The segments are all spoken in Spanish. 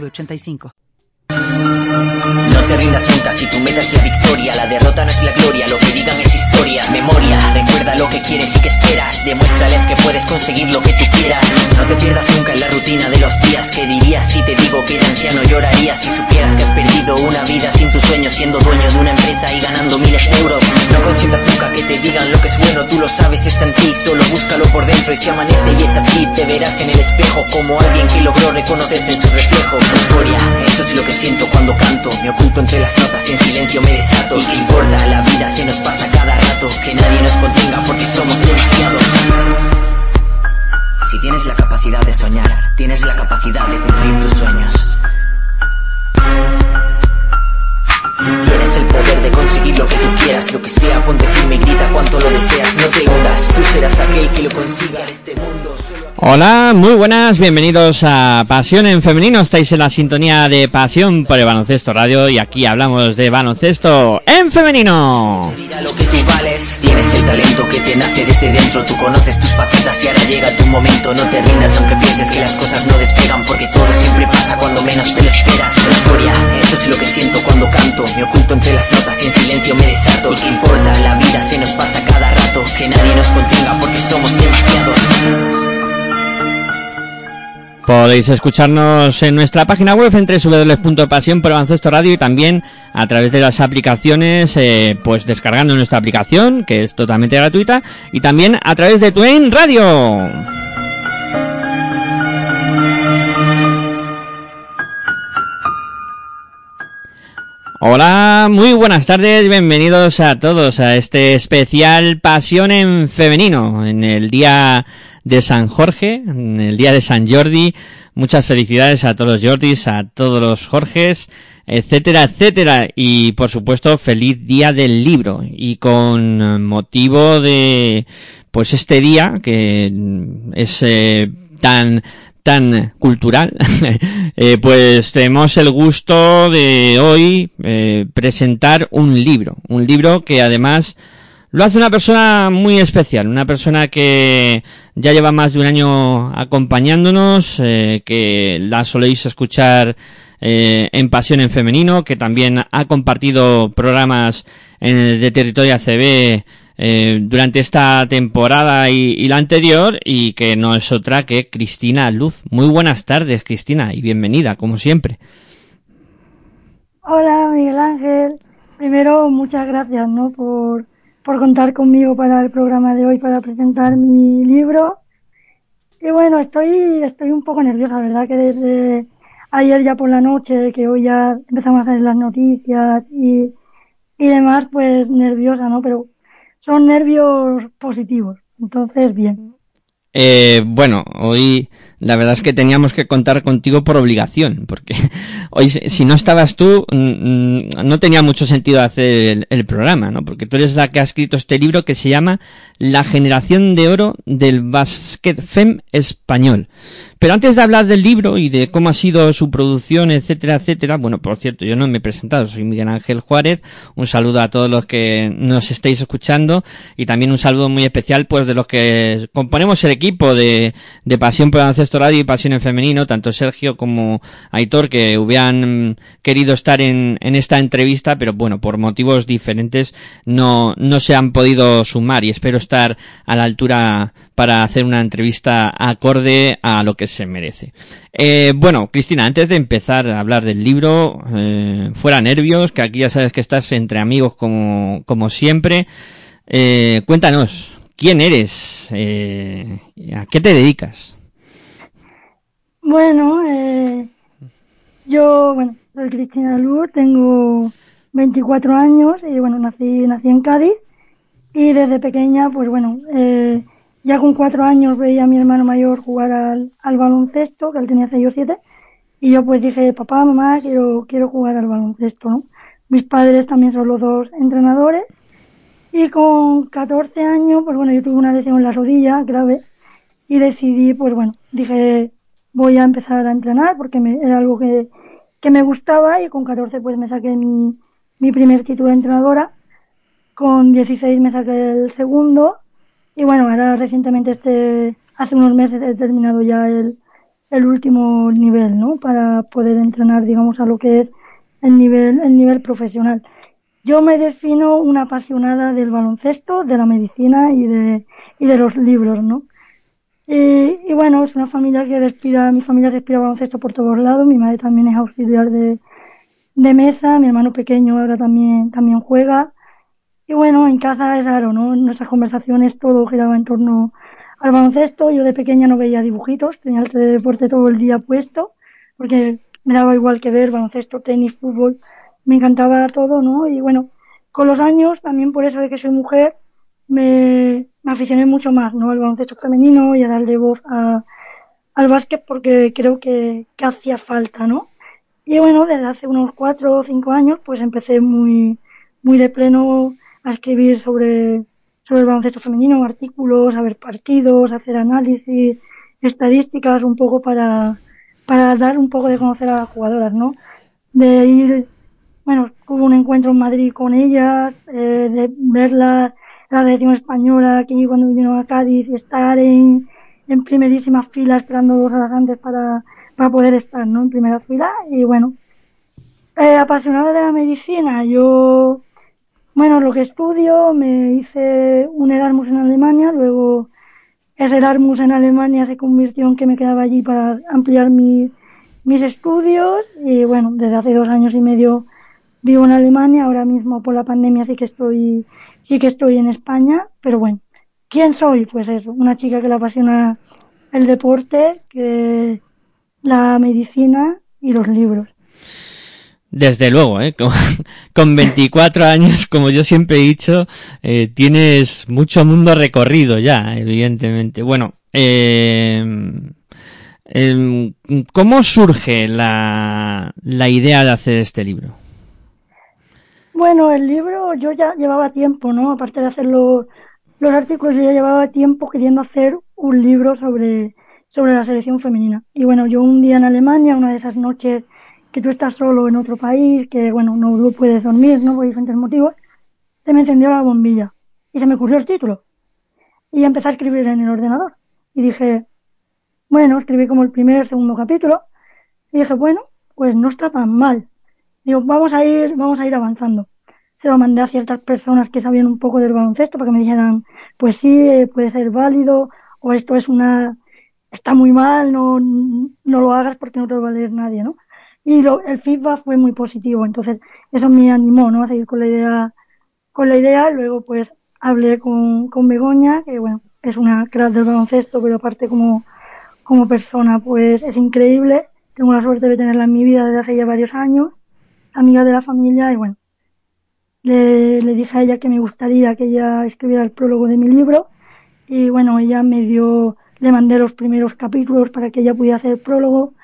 3985 nunca si tu meta es la victoria. La derrota no es la gloria, lo que digan es historia. Memoria, recuerda lo que quieres y que esperas. Demuéstrales que puedes conseguir lo que tú quieras. No te pierdas nunca en la rutina de los días. ¿Qué dirías si te digo que de anciano llorarías si supieras que has perdido una vida sin tus sueños, siendo dueño de una empresa y ganando miles de euros? No consientas nunca que te digan lo que es bueno, tú lo sabes, está en ti. Solo búscalo por dentro y si amanete y es así, te verás en el espejo como alguien que logró reconocerse en su reflejo. Historia, eso es lo que siento cuando canto. Me oculto entre las notas y en silencio me desato. ¿Y qué importa? La vida se nos pasa cada rato Que nadie nos contenga porque somos demasiados Si tienes la capacidad de soñar Tienes la capacidad de cumplir tus sueños Tienes el poder de conseguir lo que tú quieras, lo que sea, ponte firme y grita cuanto lo deseas, no te hundas, tú serás aquel que lo consiga en este mundo. Solo... Hola, muy buenas, bienvenidos a Pasión en Femenino, estáis en la sintonía de Pasión por el Baloncesto Radio y aquí hablamos de baloncesto en femenino. Lo que tú vales, tienes el talento que te nace desde dentro, tú conoces tus facetas y ahora llega tu momento, no te rindas aunque pienses que las cosas no despegan, porque todo siempre pasa cuando menos te lo esperas. Euforia, eso es lo que siento cuando canto, me oculto entre las notas y en silencio me desato. ¿Y qué importa? La vida se nos pasa cada rato, que nadie nos contenga porque somos demasiados. Podéis escucharnos en nuestra página web en www.pasión por baloncesto radio y también a través de las aplicaciones, eh, pues descargando nuestra aplicación, que es totalmente gratuita, y también a través de Twain Radio. Hola, muy buenas tardes, bienvenidos a todos a este especial Pasión en Femenino, en el día de San Jorge, en el día de San Jordi. Muchas felicidades a todos los Jordis, a todos los Jorges, etcétera, etcétera. Y por supuesto, feliz día del libro. Y con motivo de, pues este día, que es eh, tan, tan cultural, eh, pues tenemos el gusto de hoy eh, presentar un libro, un libro que además lo hace una persona muy especial, una persona que ya lleva más de un año acompañándonos, eh, que la soléis escuchar en Pasión en Femenino, que también ha compartido programas de Territorio ACB eh, durante esta temporada y, la anterior y que no es otra que Cristina Luz. Muy buenas tardes, Cristina, y bienvenida, como siempre. Hola, Miguel Ángel. Primero, muchas gracias, ¿no? Por, por contar conmigo para el programa de hoy, para presentar mi libro. Y bueno, estoy, estoy un poco nerviosa, ¿verdad? Que desde ayer ya por la noche, que hoy ya empezamos a hacer las noticias y, y demás, pues nerviosa, ¿no? Pero son nervios positivos. Entonces, bien. Eh, bueno, hoy la verdad es que teníamos que contar contigo por obligación, porque hoy si no estabas tú no tenía mucho sentido hacer el, programa, ¿no? Porque tú eres la que ha escrito este libro que se llama La generación de oro del básquet fem español. Pero antes de hablar del libro y de cómo ha sido su producción, etcétera, etcétera, bueno, por cierto, yo no me he presentado, soy Miguel Ángel Juárez, un saludo a todos los que nos estéis escuchando y también un saludo muy especial pues de los que componemos el equipo de, de Pasión por el Radio y Pasión en Femenino, tanto Sergio como Aitor, que hubieran querido estar en, esta entrevista, pero bueno, por motivos diferentes no, no se han podido sumar y espero estar a la altura para hacer una entrevista acorde a lo que se merece. Eh, bueno, Cristina, antes de empezar a hablar del libro, eh, fuera nervios, que aquí ya sabes que estás entre amigos como, como siempre, eh, cuéntanos, ¿quién eres? Eh, ¿A qué te dedicas? Bueno, eh, yo, bueno, soy Cristina Luz, tengo 24 años y bueno, nací, nací en Cádiz y desde pequeña, pues bueno, eh, ya con cuatro años veía a mi hermano mayor jugar al, al baloncesto, que él tenía 6 o 7, Y yo pues dije, papá, mamá, quiero, quiero jugar al baloncesto, ¿no? Mis padres también son los dos entrenadores. Y con 14 años, pues bueno, yo tuve una lesión en la rodilla grave y decidí, pues bueno, dije, voy a empezar a entrenar porque me, era algo que, que me gustaba y con 14 pues me saqué mi, mi primer título de entrenadora. Con 16 me saqué el segundo y bueno, ahora recientemente este, hace unos meses he terminado ya el, el último nivel, ¿no? Para poder entrenar, digamos, a lo que es el nivel, el nivel profesional. Yo me defino una apasionada del baloncesto, de la medicina y de, y de los libros, ¿no? Y, y, bueno, es una familia que respira, mi familia respira baloncesto por todos lados, mi madre también es auxiliar de, de mesa, mi hermano pequeño ahora también, también juega. Y bueno, en casa es raro, ¿no? Nuestras conversaciones todo giraba en torno al baloncesto. Yo de pequeña no veía dibujitos, tenía el deporte todo el día puesto, porque me daba igual que ver baloncesto, tenis, fútbol, me encantaba todo, ¿no? Y bueno, con los años, también por eso de que soy mujer, me, me aficioné mucho más, ¿no? Al baloncesto femenino y a darle voz a, al básquet porque creo que, que hacía falta, ¿no? Y bueno, desde hace unos cuatro o cinco años, pues empecé muy, muy de pleno a escribir sobre, sobre el baloncesto femenino, artículos, a ver partidos, hacer análisis, estadísticas, un poco para, para dar un poco de conocer a las jugadoras, ¿no? De ir, bueno, hubo un encuentro en Madrid con ellas, eh, de ver la, selección española aquí cuando vino a Cádiz estar en, en primerísima fila esperando dos horas antes para, para poder estar, ¿no? En primera fila y bueno, eh, apasionada de la medicina, yo bueno, lo que estudio, me hice un Erasmus en Alemania, luego ese Erasmus en Alemania se convirtió en que me quedaba allí para ampliar mi, mis estudios y bueno, desde hace dos años y medio vivo en Alemania, ahora mismo por la pandemia sí que estoy, sí que estoy en España, pero bueno, ¿quién soy? Pues eso, una chica que le apasiona el deporte, la medicina y los libros. Desde luego, ¿eh? con, con 24 años, como yo siempre he dicho, eh, tienes mucho mundo recorrido ya, evidentemente. Bueno, eh, eh, ¿cómo surge la, la idea de hacer este libro? Bueno, el libro yo ya llevaba tiempo, ¿no? Aparte de hacer los, los artículos, yo ya llevaba tiempo queriendo hacer un libro sobre, sobre la selección femenina. Y bueno, yo un día en Alemania, una de esas noches que tú estás solo en otro país, que bueno, no puedes dormir, ¿no? Por diferentes motivos, se me encendió la bombilla y se me ocurrió el título. Y empecé a escribir en el ordenador. Y dije, bueno, escribí como el primer, segundo capítulo. Y dije, bueno, pues no está tan mal. Digo, vamos a ir, vamos a ir avanzando. Se lo mandé a ciertas personas que sabían un poco del baloncesto para que me dijeran, pues sí, puede ser válido, o esto es una, está muy mal, no, no lo hagas porque no te lo va a leer nadie, ¿no? y lo, el feedback fue muy positivo, entonces eso me animó, ¿no? A seguir con la idea, con la idea, luego pues hablé con, con Begoña, que bueno, es una crack del baloncesto, pero aparte como, como persona pues es increíble, tengo la suerte de tenerla en mi vida desde hace ya varios años, amiga de la familia y bueno, le, le dije a ella que me gustaría que ella escribiera el prólogo de mi libro y bueno, ella me dio, le mandé los primeros capítulos para que ella pudiera hacer el prólogo,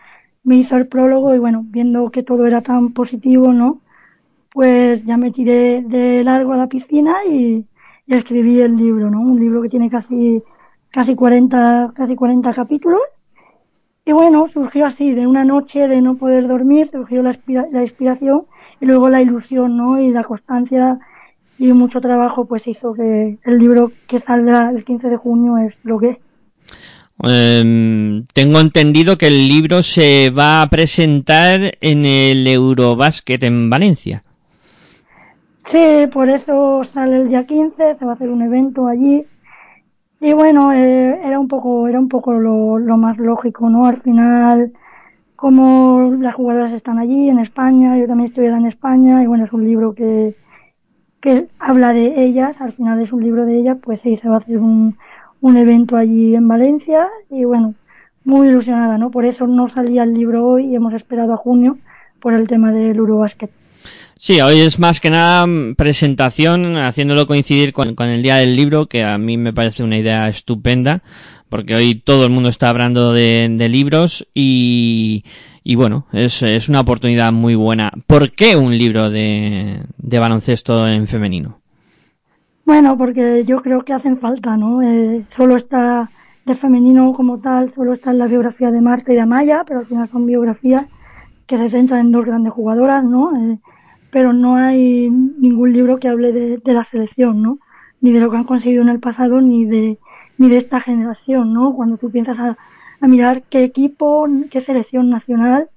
me hizo el prólogo y bueno, viendo que todo era tan positivo, ¿no? Pues ya me tiré de largo a la piscina y, y escribí el libro, ¿no? Un libro que tiene casi, casi 40, casi 40 capítulos. Y bueno, surgió así, de una noche de no poder dormir, surgió la, la inspiración y luego la ilusión, ¿no? Y la constancia y mucho trabajo pues hizo que el libro que saldrá el 15 de junio es lo que es. Eh, tengo entendido que el libro se va a presentar en el Eurobasket en Valencia. Sí, por eso sale el día 15, se va a hacer un evento allí. Y bueno, eh, era un poco, era un poco lo, lo, más lógico, ¿no? Al final, como las jugadoras están allí en España, yo también estuviera en España, y bueno, es un libro que, que habla de ellas, al final es un libro de ellas, pues sí, se va a hacer un, un evento allí en Valencia y bueno, muy ilusionada, ¿no? Por eso no salía el libro hoy y hemos esperado a junio por el tema del Eurobasket. Sí, hoy es más que nada presentación, haciéndolo coincidir con, el día del libro, que a mí me parece una idea estupenda, porque hoy todo el mundo está hablando de, de libros y, y bueno, es, es una oportunidad muy buena. ¿Por qué un libro de, de baloncesto en femenino? Bueno, porque yo creo que hacen falta, ¿no? Eh, solo está de femenino como tal, solo está en la biografía de Marta y de Amaya, pero al final son biografías que se centran en dos grandes jugadoras, ¿no? Eh, pero no hay ningún libro que hable de, la selección, ¿no? Ni de lo que han conseguido en el pasado, ni de, ni de esta generación, ¿no? Cuando tú piensas a, a mirar qué equipo, qué selección nacional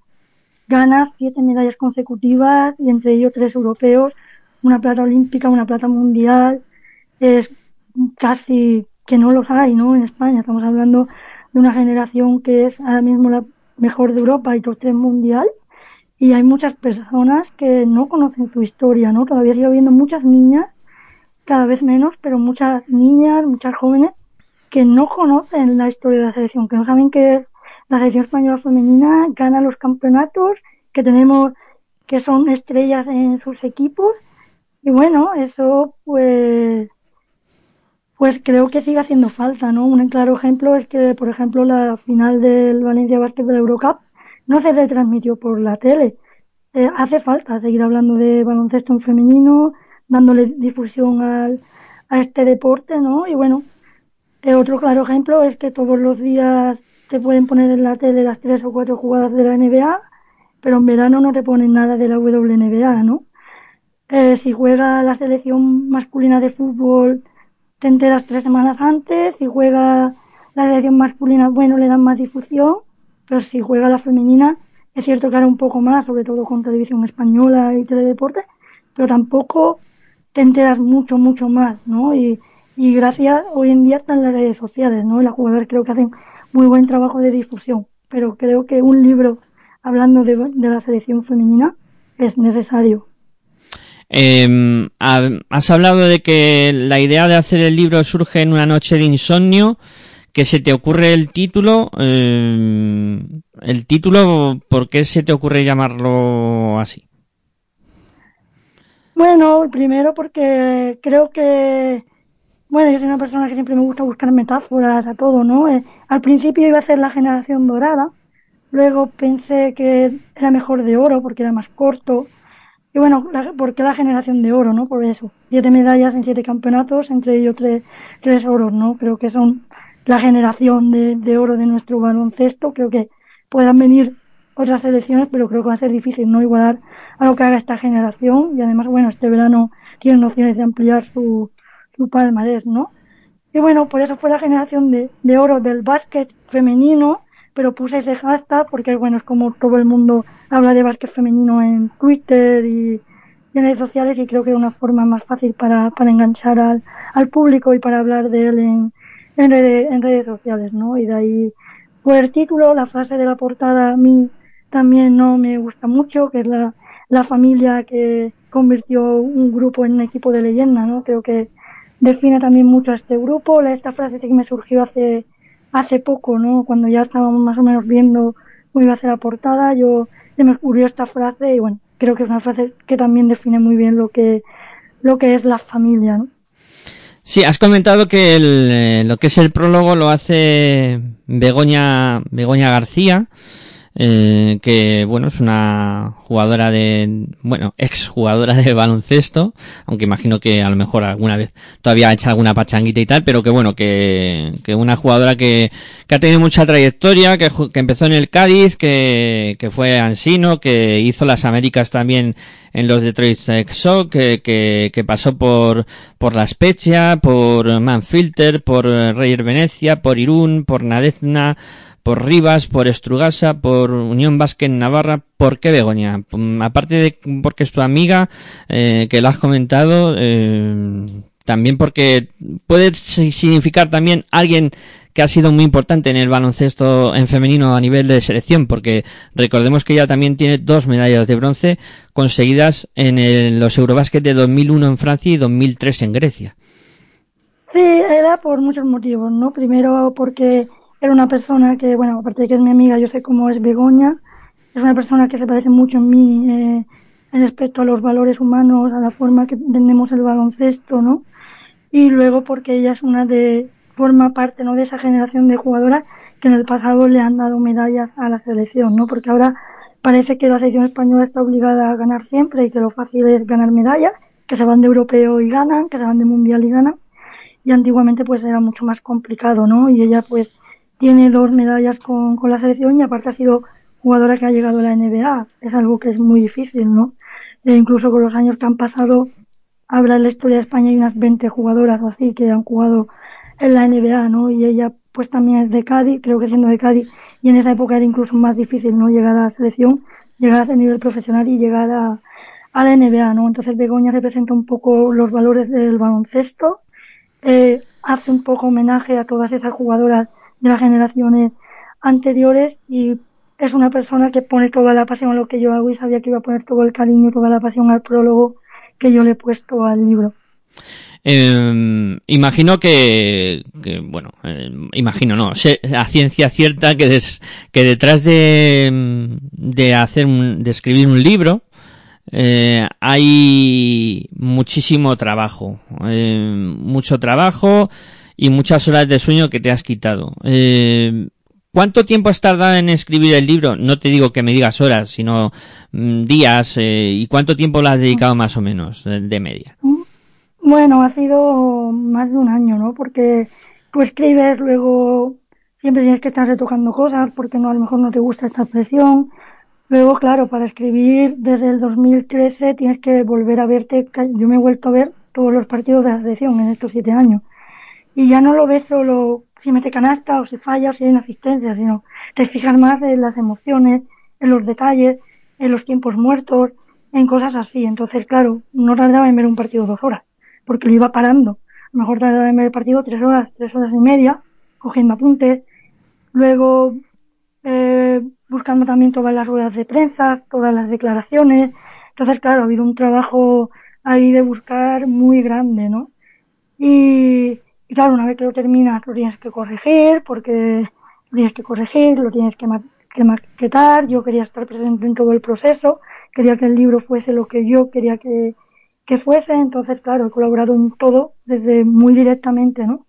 gana siete medallas consecutivas y entre ellos tres europeos, una plata olímpica, una plata mundial, es casi que no los hay, ¿no? En España estamos hablando de una generación que es ahora mismo la mejor de Europa y top tres mundial y hay muchas personas que no conocen su historia, ¿no? Todavía sigue habiendo muchas niñas, cada vez menos, pero muchas niñas, muchas jóvenes que no conocen la historia de la selección, que no saben que es la selección española femenina, gana los campeonatos, que tenemos que son estrellas en sus equipos y bueno, eso pues pues creo que sigue haciendo falta, ¿no? Un claro ejemplo es que, por ejemplo, la final del Valencia Basket de la Eurocup no se retransmitió por la tele. Eh, hace falta seguir hablando de baloncesto en femenino, dándole difusión al, a este deporte, ¿no? Y bueno, eh, otro claro ejemplo es que todos los días te pueden poner en la tele las tres o cuatro jugadas de la NBA, pero en verano no te ponen nada de la WNBA, ¿no? Eh, si juega la selección masculina de fútbol te enteras tres semanas antes, si juega la selección masculina, bueno, le dan más difusión, pero si juega la femenina, es cierto que hará un poco más, sobre todo con televisión española y teledeporte, pero tampoco te enteras mucho, mucho más, ¿no? Y, y gracias, hoy en día están las redes sociales, ¿no? Y las jugadoras creo que hacen muy buen trabajo de difusión, pero creo que un libro hablando de, de la selección femenina es necesario. Eh, has hablado de que la idea de hacer el libro surge en una noche de insomnio, que se te ocurre el título. Eh, el título, ¿por qué se te ocurre llamarlo así? Bueno, primero porque creo que, bueno, yo soy una persona que siempre me gusta buscar metáforas a todo, ¿no? Eh, al principio iba a ser la generación dorada, luego pensé que era mejor de oro porque era más corto, y bueno, la, ¿por qué la generación de oro, no? Por eso. Siete medallas en siete campeonatos, entre ellos tres, tres oros, ¿no? Creo que son la generación de, de oro de nuestro baloncesto. Creo que puedan venir otras selecciones, pero creo que va a ser difícil no igualar a lo que haga esta generación. Y además, bueno, este verano tienen opciones de ampliar su, su palmarés, ¿no? Y bueno, por eso fue la generación de, de oro del básquet femenino pero puse ese hashtag porque, bueno, es como todo el mundo habla de básquet femenino en Twitter y, y en redes sociales y creo que es una forma más fácil para, para enganchar al, al público y para hablar de él en, en, redes, en redes sociales, ¿no? Y de ahí fue el título, la frase de la portada a mí también no me gusta mucho, que es la, la familia que convirtió un grupo en un equipo de leyenda, ¿no? Creo que define también mucho a este grupo. Esta frase sí que me surgió hace hace poco, ¿no? Cuando ya estábamos más o menos viendo cómo iba a ser la portada, yo se me ocurrió esta frase y bueno, creo que es una frase que también define muy bien lo que, lo que es la familia, ¿no? Sí, has comentado que el, eh, lo que es el prólogo lo hace Begoña, Begoña García, eh, que bueno es una jugadora de bueno ex jugadora de baloncesto aunque imagino que a lo mejor alguna vez todavía ha hecho alguna pachanguita y tal pero que bueno que, que una jugadora que, que ha tenido mucha trayectoria que, que empezó en el Cádiz que, que fue ansino que hizo las Américas también en los Detroit Shock, que, que, que, pasó por, por La Spezia, por Manfilter, por Reyer Venecia, por Irún, por Nadezna, por Rivas, por Estrugasa, por Unión Vázquez Navarra. ¿Por qué Begoña? Aparte de porque es tu amiga, eh, que lo has comentado, eh, también porque puede significar también alguien que ha sido muy importante en el baloncesto en femenino a nivel de selección, porque recordemos que ella también tiene dos medallas de bronce conseguidas en los Eurobásquet de 2001 en Francia y 2003 en Grecia. Sí, era por muchos motivos, ¿no? Primero porque era una persona que, bueno, aparte de que es mi amiga, yo sé cómo es Begoña, es una persona que se parece mucho en mí eh, respecto a los valores humanos, a la forma que entendemos el baloncesto, ¿no? Y luego porque ella es una de, forma parte, ¿no? De esa generación de jugadoras que en el pasado le han dado medallas a la selección, ¿no? Porque ahora parece que la selección española está obligada a ganar siempre y que lo fácil es ganar medallas, que se van de europeo y ganan, que se van de mundial y ganan. Y antiguamente pues era mucho más complicado, ¿no? Y ella pues tiene dos medallas con, con la selección y aparte ha sido jugadora que ha llegado a la NBA. Es algo que es muy difícil, ¿no? E incluso con los años que han pasado, habrá en la historia de España hay unas 20 jugadoras o así que han jugado en la NBA, ¿no? Y ella pues también es de Cádiz, creo que siendo de Cádiz, y en esa época era incluso más difícil, ¿no? Llegar a la selección, llegar a ese nivel profesional y llegar a, a la NBA, ¿no? Entonces Begoña representa un poco los valores del baloncesto, eh, hace un poco homenaje a todas esas jugadoras de las generaciones anteriores y es una persona que pone toda la pasión a lo que yo hago y sabía que iba a poner todo el cariño y toda la pasión al prólogo que yo le he puesto al libro. Eh, imagino que, bueno, eh, imagino no, a ciencia cierta que, des, que detrás de, de hacer un, de escribir un libro eh, hay muchísimo trabajo, mucho trabajo y muchas horas de sueño que te has quitado. Eh, ¿Cuánto tiempo has tardado en escribir el libro? No te digo que me digas horas, sino mm, días. Eh, ¿Y cuánto tiempo lo has dedicado más o menos de, media? Bueno, ha sido más de un año, ¿no? Porque tú escribes, luego siempre tienes que estar retocando cosas, porque no a lo mejor no te gusta esta expresión. Luego, claro, para escribir desde el 2013 tienes que volver a verte. Yo me he vuelto a ver todos los partidos de la selección en estos siete años. Y ya no lo ves solo si mete canasta o si falla o si hay una asistencia, sino te fijas más en las emociones, en los detalles, en los tiempos muertos, en cosas así. Entonces, claro, no tardaba en ver un partido dos horas, porque lo iba parando. A lo mejor tardaba en ver el partido tres horas, tres horas y media, cogiendo apuntes. Luego, eh, buscando también todas las ruedas de prensa, todas las declaraciones. Entonces, claro, ha habido un trabajo ahí de buscar muy grande, ¿no? Y, y claro, una vez que lo terminas, lo tienes que corregir, porque lo tienes que corregir, lo tienes que, ma que maquetar. Yo quería estar presente en todo el proceso, quería que el libro fuese lo que yo quería que, que fuese, entonces, claro, he colaborado en todo desde muy directamente, ¿no?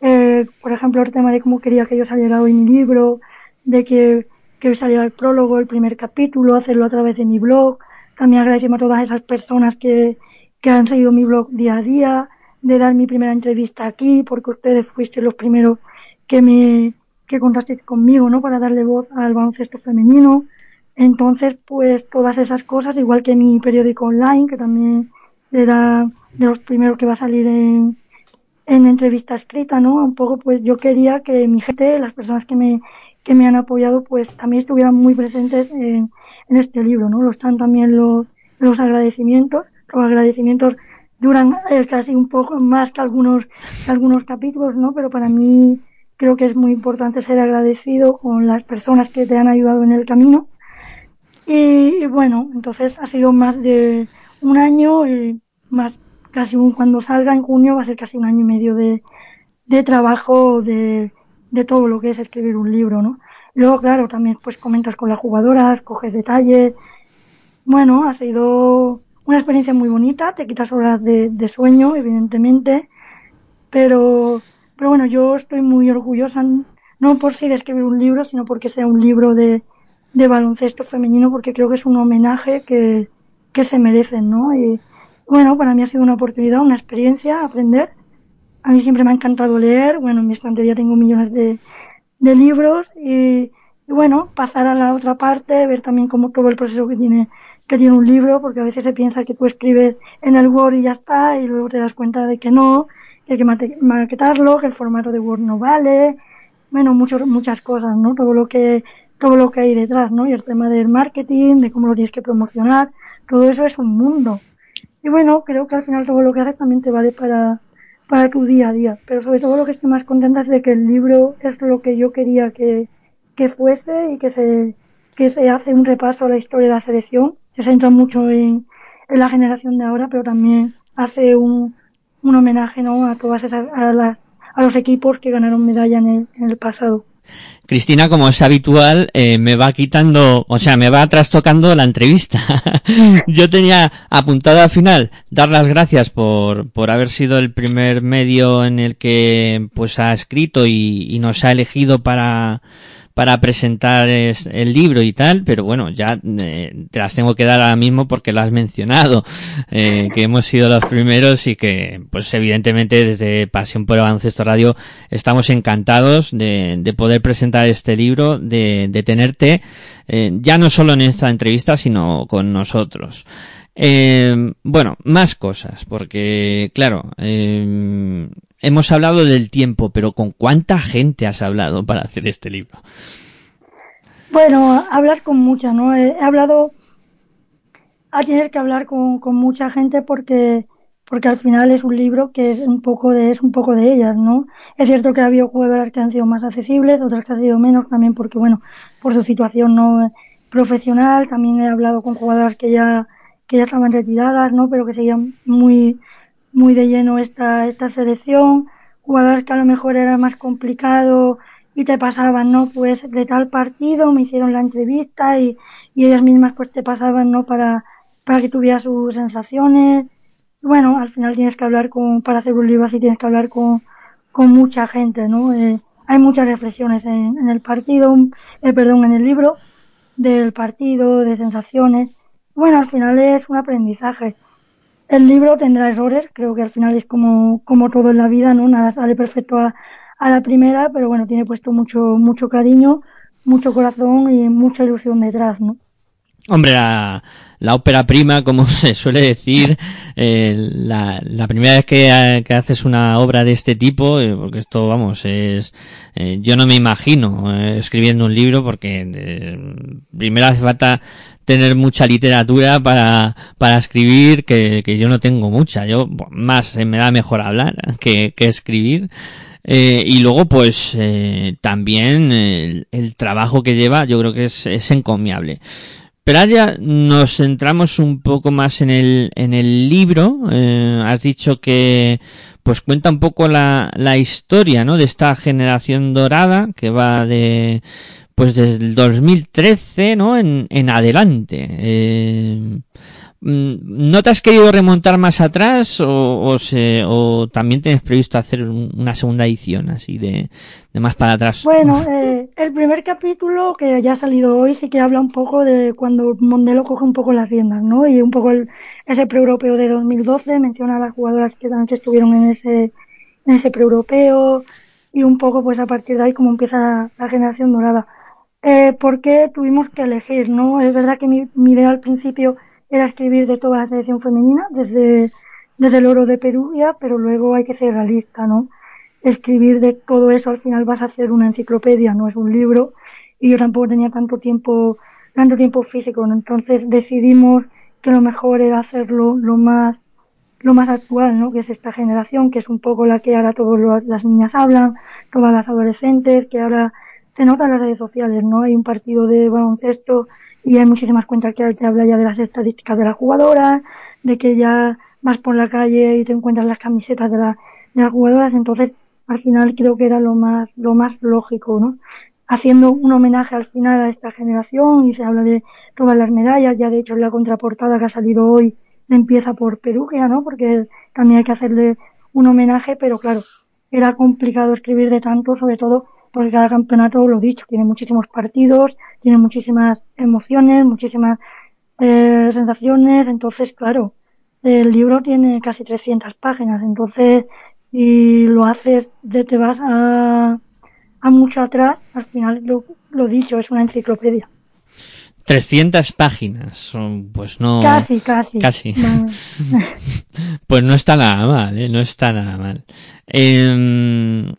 Eh, por ejemplo, el tema de cómo quería que yo saliera hoy mi libro, de que, que saliera el prólogo, el primer capítulo, hacerlo a través de mi blog. También agradecemos a todas esas personas que, que han seguido mi blog día a día, de dar mi primera entrevista aquí, porque ustedes fuiste los primeros que me, que contasteis conmigo, ¿no? Para darle voz al baloncesto femenino. Entonces, pues todas esas cosas, igual que mi periódico online, que también era de los primeros que va a salir en, en entrevista escrita, ¿no? Un poco, pues yo quería que mi gente, las personas que me, que me han apoyado, pues también estuvieran muy presentes en, en este libro, ¿no? Lo están también los, los agradecimientos, los agradecimientos duran eh, casi un poco más que algunos, algunos capítulos, ¿no? Pero para mí creo que es muy importante ser agradecido con las personas que te han ayudado en el camino. Y, y bueno, entonces ha sido más de un año y más casi un, cuando salga en junio va a ser casi un año y medio de, de trabajo de, de todo lo que es escribir un libro, ¿no? Luego, claro, también pues comentas con las jugadoras, coges detalles. Bueno, ha sido una experiencia muy bonita, te quitas horas de, sueño, evidentemente, pero, pero bueno, yo estoy muy orgullosa, no por sí de escribir un libro, sino porque sea un libro de, de baloncesto femenino, porque creo que es un homenaje que, que se merecen, ¿no? Y bueno, para mí ha sido una oportunidad, una experiencia, aprender. A mí siempre me ha encantado leer, bueno, en mi estantería tengo millones de, de libros y, y bueno, pasar a la otra parte, ver también como todo el proceso que tiene que tiene un libro, porque a veces se piensa que tú escribes en el Word y ya está, y luego te das cuenta de que no, que hay que maquetarlo, que el formato de Word no vale, bueno, muchos, muchas cosas, ¿no? Todo lo que, todo lo que hay detrás, ¿no? Y el tema del marketing, de cómo lo tienes que promocionar, todo eso es un mundo. Y bueno, creo que al final todo lo que haces también te vale para, para tu día a día. Pero sobre todo lo que estoy más contenta es de que el libro es lo que yo quería que, que fuese y que se, que se hace un repaso a la historia de la selección se centra mucho en, en la generación de ahora, pero también hace un, un homenaje ¿no? a todas esas, a, las, a los equipos que ganaron medalla en el, en el pasado. Cristina, como es habitual, eh, me va quitando, o sea, me va trastocando la entrevista. Yo tenía apuntado al final dar las gracias por, por haber sido el primer medio en el que pues ha escrito y, y nos ha elegido para, para presentar el libro y tal, pero bueno, ya eh, te las tengo que dar ahora mismo porque lo has mencionado, eh, que hemos sido los primeros y que, pues evidentemente desde Pasión por Baloncesto Radio estamos encantados de, de poder presentar este libro, de, de tenerte, eh, ya no solo en esta entrevista, sino con nosotros. Eh, bueno, más cosas, porque claro, eh, hemos hablado del tiempo, pero ¿con cuánta gente has hablado para hacer este libro? Bueno, hablar con mucha, ¿no? He, hablado a tener que hablar con, con, mucha gente porque porque al final es un libro que es un poco de es un poco de ellas, ¿no? Es cierto que ha habido jugadoras que han sido más accesibles, otras que han sido menos también porque bueno, por su situación no profesional, también he hablado con jugadoras que ya que ya estaban retiradas, ¿no? Pero que seguían muy, muy de lleno esta, esta selección, jugadores que a lo mejor era más complicado y te pasaban, ¿no? Pues de tal partido me hicieron la entrevista y, y ellas mismas pues te pasaban, ¿no? Para, para que tuvieras sus sensaciones. Bueno, al final tienes que hablar con, para hacer un libro así tienes que hablar con, con mucha gente, ¿no? Eh, hay muchas reflexiones en, el partido, eh, perdón, en el libro del partido, de sensaciones bueno, al final es un aprendizaje. El libro tendrá errores, creo que al final es como, como todo en la vida, ¿no? Nada sale perfecto a, a la primera, pero bueno, tiene puesto mucho, mucho cariño, mucho corazón y mucha ilusión detrás, ¿no? Hombre, la, la ópera prima, como se suele decir, eh, la, la, primera vez que, haces una obra de este tipo, eh, porque esto, vamos, es, eh, yo no me imagino escribiendo un libro porque primero hace falta tener mucha literatura para, para escribir, que, que yo no tengo mucha. Yo más me da mejor hablar que, que escribir. Eh, y luego, pues, eh, también el, el, trabajo que lleva, yo creo que es, es encomiable. Pero ahora nos centramos un poco más en el, en el libro. Eh, has dicho que, pues cuenta un poco la, la historia, ¿no? De esta generación dorada que va de, pues desde el 2013, ¿no? En, en adelante. Eh, mm, ¿No te has querido remontar más atrás o, o, se, o también tienes previsto hacer una segunda edición así de, de más para atrás? Bueno, eh, el primer capítulo que ya ha salido hoy sí que habla un poco de cuando Mondelo coge un poco las riendas, ¿no? Y un poco el, ese pre-europeo de 2012 menciona a las jugadoras que también estuvieron en ese, en ese pre-europeo y un poco pues a partir de ahí como empieza la generación dorada eh, porque tuvimos que elegir, ¿no? Es verdad que mi, mi, idea al principio era escribir de toda la selección femenina, desde, desde el oro de Perugia, pero luego hay que ser realista, ¿no? Escribir de todo eso al final vas a hacer una enciclopedia, no es un libro, y yo tampoco tenía tanto tiempo, tanto tiempo físico, ¿no? entonces decidimos que lo mejor era hacerlo lo más, lo más actual, ¿no? Que es esta generación, que es un poco la que ahora todas las niñas hablan, todas las adolescentes, que ahora se nota en las redes sociales, ¿no? Hay un partido de baloncesto y hay muchísimas cuentas que te habla ya de las estadísticas de las jugadoras, de que ya vas por la calle y te encuentras las camisetas de, de las jugadoras, entonces al final creo que era lo más, lo más lógico, ¿no? Haciendo un homenaje al final a esta generación y se habla de todas las medallas, ya de hecho la contraportada que ha salido hoy empieza por Perugia, ¿no? Porque también hay que hacerle un homenaje, pero claro, era complicado escribir de tanto, sobre todo porque cada campeonato, lo dicho, tiene muchísimos partidos, tiene muchísimas emociones, muchísimas eh, sensaciones, entonces, claro, el libro tiene casi 300 páginas, entonces, si lo haces de te vas a, a mucho atrás, al final, lo, lo dicho, es una enciclopedia. 300 páginas, pues no. Casi, casi. Casi. No. pues no está nada mal, ¿eh? no está nada mal. Eh,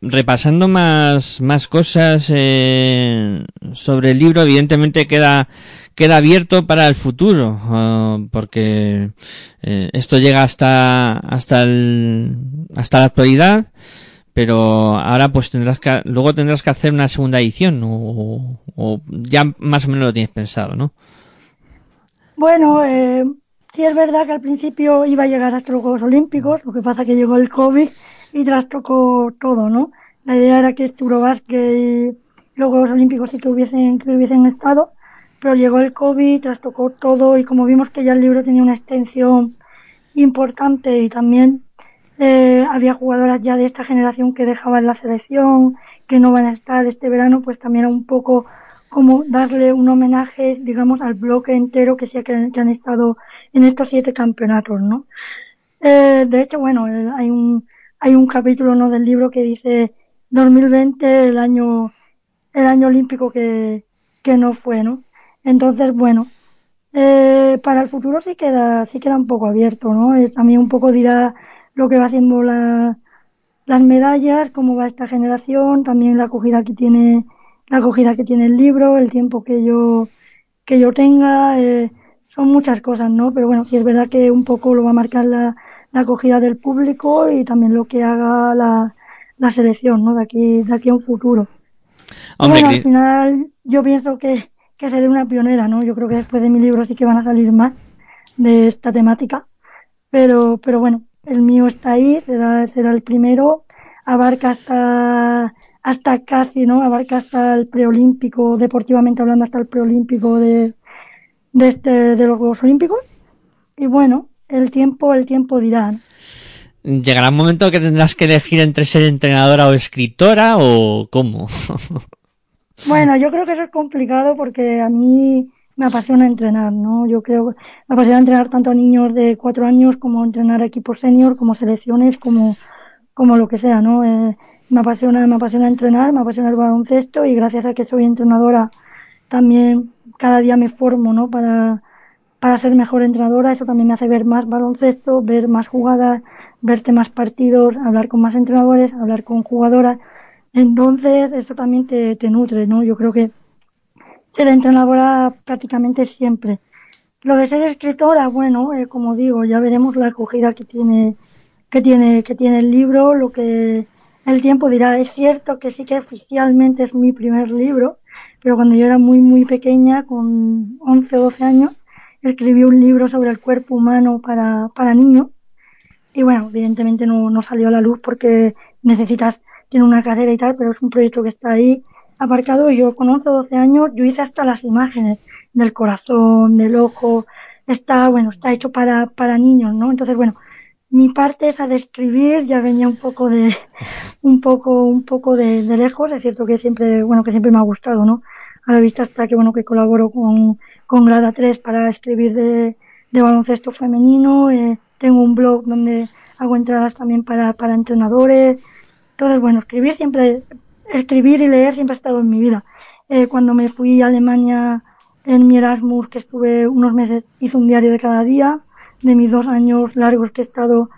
repasando más, más cosas eh, sobre el libro, evidentemente queda, queda abierto para el futuro, uh, porque eh, esto llega hasta, hasta el, hasta la actualidad, pero ahora pues tendrás que, luego tendrás que hacer una segunda edición, o, o ya más o menos lo tienes pensado, ¿no? Bueno, eh, sí es verdad que al principio iba a llegar hasta los Juegos Olímpicos, lo que pasa que llegó el COVID y trastocó todo, ¿no? La idea era que Eurobasket y los Juegos Olímpicos sí que hubiesen, que hubiesen estado, pero llegó el COVID, trastocó todo y como vimos que ya el libro tenía una extensión importante y también eh, había jugadoras ya de esta generación que dejaban la selección, que no van a estar este verano, pues también un poco como darle un homenaje, digamos, al bloque entero que sí que, han estado en estos siete campeonatos, ¿no? Eh, de hecho, bueno, hay un hay un capítulo no del libro que dice 2020 el año el año olímpico que, que no fue, ¿no? Entonces, bueno, eh, para el futuro sí queda sí queda un poco abierto, ¿no? Eh, también un poco dirá lo que va haciendo la, las medallas, cómo va esta generación, también la acogida que tiene la acogida que tiene el libro, el tiempo que yo que yo tenga, eh, son muchas cosas, ¿no? Pero bueno, sí es verdad que un poco lo va a marcar la, la acogida del público y también lo que haga la, la selección, ¿no? De aquí, de aquí a un futuro. bueno, al final yo pienso que, que seré una pionera, ¿no? Yo creo que después de mi libro sí que van a salir más de esta temática. Pero, pero bueno, el mío está ahí, será, será el primero, abarca hasta hasta casi, ¿no? Abarca hasta el preolímpico, deportivamente hablando, hasta el preolímpico de, de, este, de los Juegos Olímpicos. Y bueno, el tiempo, el tiempo dirá. ¿Llegará un momento que tendrás que elegir entre ser entrenadora o escritora o cómo? bueno, yo creo que eso es complicado porque a mí me apasiona entrenar, ¿no? Yo creo que me apasiona entrenar tanto a niños de cuatro años como entrenar a equipos senior, como selecciones, como, como lo que sea, ¿no? Eh, me apasiona, me apasiona entrenar, me apasiona el baloncesto y gracias a que soy entrenadora también cada día me formo, ¿no? Para, para ser mejor entrenadora, eso también me hace ver más baloncesto, ver más jugadas, verte más partidos, hablar con más entrenadores, hablar con jugadoras. Entonces, eso también te, te nutre, ¿no? Yo creo que ser entrenadora prácticamente siempre. Lo de ser escritora, bueno, eh, como digo, ya veremos la acogida que tiene, que tiene, que tiene el libro, lo que el tiempo dirá, es cierto que sí que oficialmente es mi primer libro, pero cuando yo era muy, muy pequeña, con 11 o 12 años, escribí un libro sobre el cuerpo humano para, para niños. Y bueno, evidentemente no, no salió a la luz porque necesitas, tiene una carrera y tal, pero es un proyecto que está ahí aparcado. Yo con 11 o 12 años, yo hice hasta las imágenes del corazón, del ojo. Está, bueno, está hecho para, para niños, ¿no? Entonces, bueno, mi parte esa de escribir ya venía un poco de un poco un poco de, lejos es cierto que siempre bueno que siempre me ha gustado no a la vista hasta que bueno que colaboro con con Grada 3 para escribir de, de baloncesto femenino eh, tengo un blog donde hago entradas también para para entrenadores entonces bueno escribir siempre escribir y leer siempre ha estado en mi vida eh, cuando me fui a Alemania en mi Erasmus que estuve unos meses hice un diario de cada día de mis dos años largos que he estado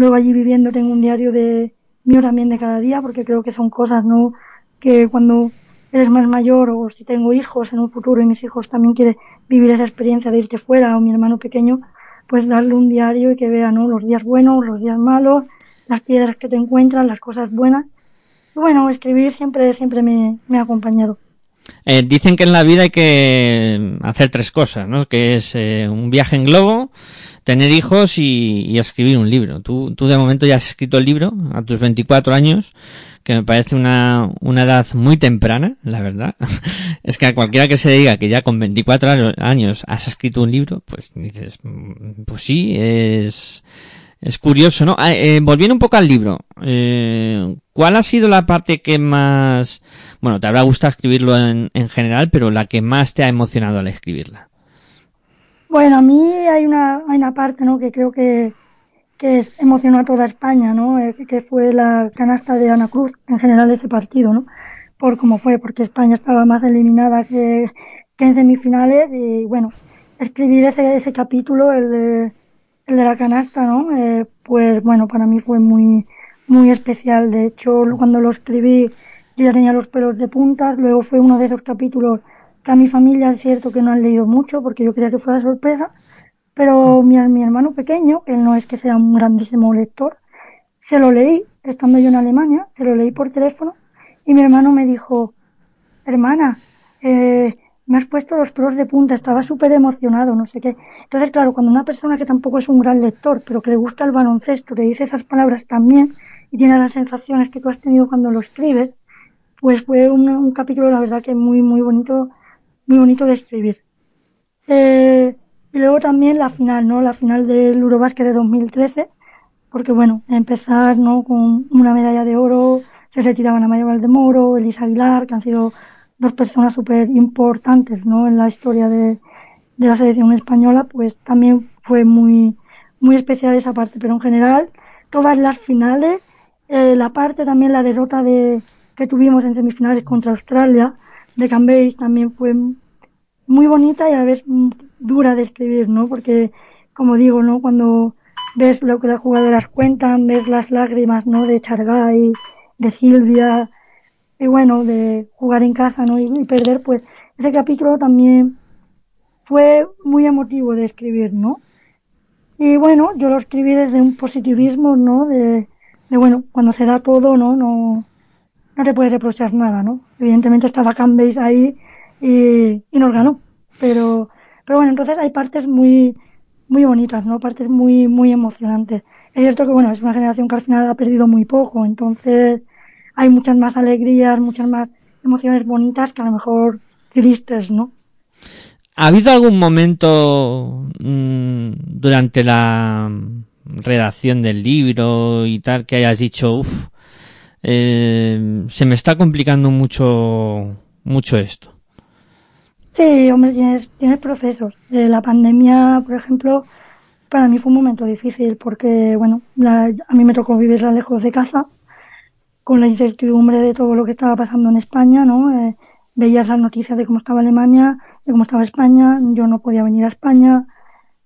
luego allí viviendo, tengo un diario de mío también de cada día, porque creo que son cosas, ¿no? Que cuando eres más mayor o si tengo hijos en un futuro y mis hijos también quieren vivir esa experiencia de irte fuera o mi hermano pequeño, pues darle un diario y que vea, ¿no? Los días buenos, los días malos, las piedras que te encuentras, las cosas buenas. Y bueno, escribir siempre, siempre me, me ha acompañado. Eh, dicen que en la vida hay que hacer tres cosas, ¿no? Que es eh, un viaje en globo, tener hijos y, escribir un libro. Tú, tú de momento ya has escrito el libro a tus 24 años, que me parece una, una edad muy temprana, la verdad. es que a cualquiera que se diga que ya con 24 años has escrito un libro, pues dices, mm, pues sí, es, es curioso, ¿no? Ah, eh, volviendo un poco al libro, eh, ¿cuál ha sido la parte que más, bueno, te habrá gustado escribirlo en, en general, pero la que más te ha emocionado al escribirla? Bueno, a mí hay una, hay una parte, ¿no? Que creo que, que emocionó a toda España, ¿no? Eh, que fue la canasta de Ana Cruz, en general ese partido, ¿no? Por cómo fue, porque España estaba más eliminada que, en semifinales y bueno, escribir ese, ese capítulo, el de, el de la canasta, ¿no? Eh, pues bueno, para mí fue muy, muy especial. De hecho, cuando lo escribí, yo tenía los pelos de punta. Luego fue uno de esos capítulos que a mi familia es cierto que no han leído mucho porque yo quería que fuera sorpresa, pero mi, mi hermano pequeño, que no es que sea un grandísimo lector, se lo leí estando yo en Alemania, se lo leí por teléfono y mi hermano me dijo, hermana, eh, me has puesto los pelos de punta, estaba súper emocionado, no sé qué. Entonces, claro, cuando una persona que tampoco es un gran lector, pero que le gusta el baloncesto, le dice esas palabras también y tiene las sensaciones que tú has tenido cuando lo escribes, pues fue un, un capítulo, la verdad, que muy, muy bonito muy bonito de escribir. Eh, y luego también la final, ¿no? La final del Eurobasket de 2013, porque bueno, empezar, ¿no? Con una medalla de oro, se retiraban Amaya Valdemoro, Elisa Aguilar, que han sido dos personas súper importantes, ¿no? En la historia de, de la selección española, pues también fue muy, muy especial esa parte, pero en general, todas las finales, eh, la parte también, la derrota de, que tuvimos en semifinales contra Australia, de Cambridge, también fue muy bonita y a la vez dura de escribir, ¿no? Porque, como digo, ¿no? Cuando ves lo que las jugadoras cuentan, ves las lágrimas, ¿no? De Chargay, de Silvia, y bueno, de jugar en casa, ¿no? Y, perder, pues, ese capítulo también fue muy emotivo de escribir, ¿no? Y bueno, yo lo escribí desde un positivismo, ¿no? De, de bueno, cuando se da todo, ¿no? No, no te puedes reprochar nada, ¿no? Evidentemente estaba Canbase ahí y, y nos ganó. Pero, pero bueno, entonces hay partes muy, muy bonitas, ¿no? Partes muy, muy emocionantes. Es cierto que, bueno, es una generación que al final ha perdido muy poco, entonces hay muchas más alegrías, muchas más emociones bonitas que a lo mejor tristes, ¿no? ¿Ha habido algún momento mmm, durante la redacción del libro y tal que hayas dicho, uff, eh, se me está complicando mucho, mucho esto? Sí, hombre, tienes, tienes procesos. Eh, la pandemia, por ejemplo, para mí fue un momento difícil porque, bueno, la, a mí me tocó vivirla lejos de casa, con la incertidumbre de todo lo que estaba pasando en España, ¿no? Eh, veías las noticias de cómo estaba Alemania, de cómo estaba España, yo no podía venir a España.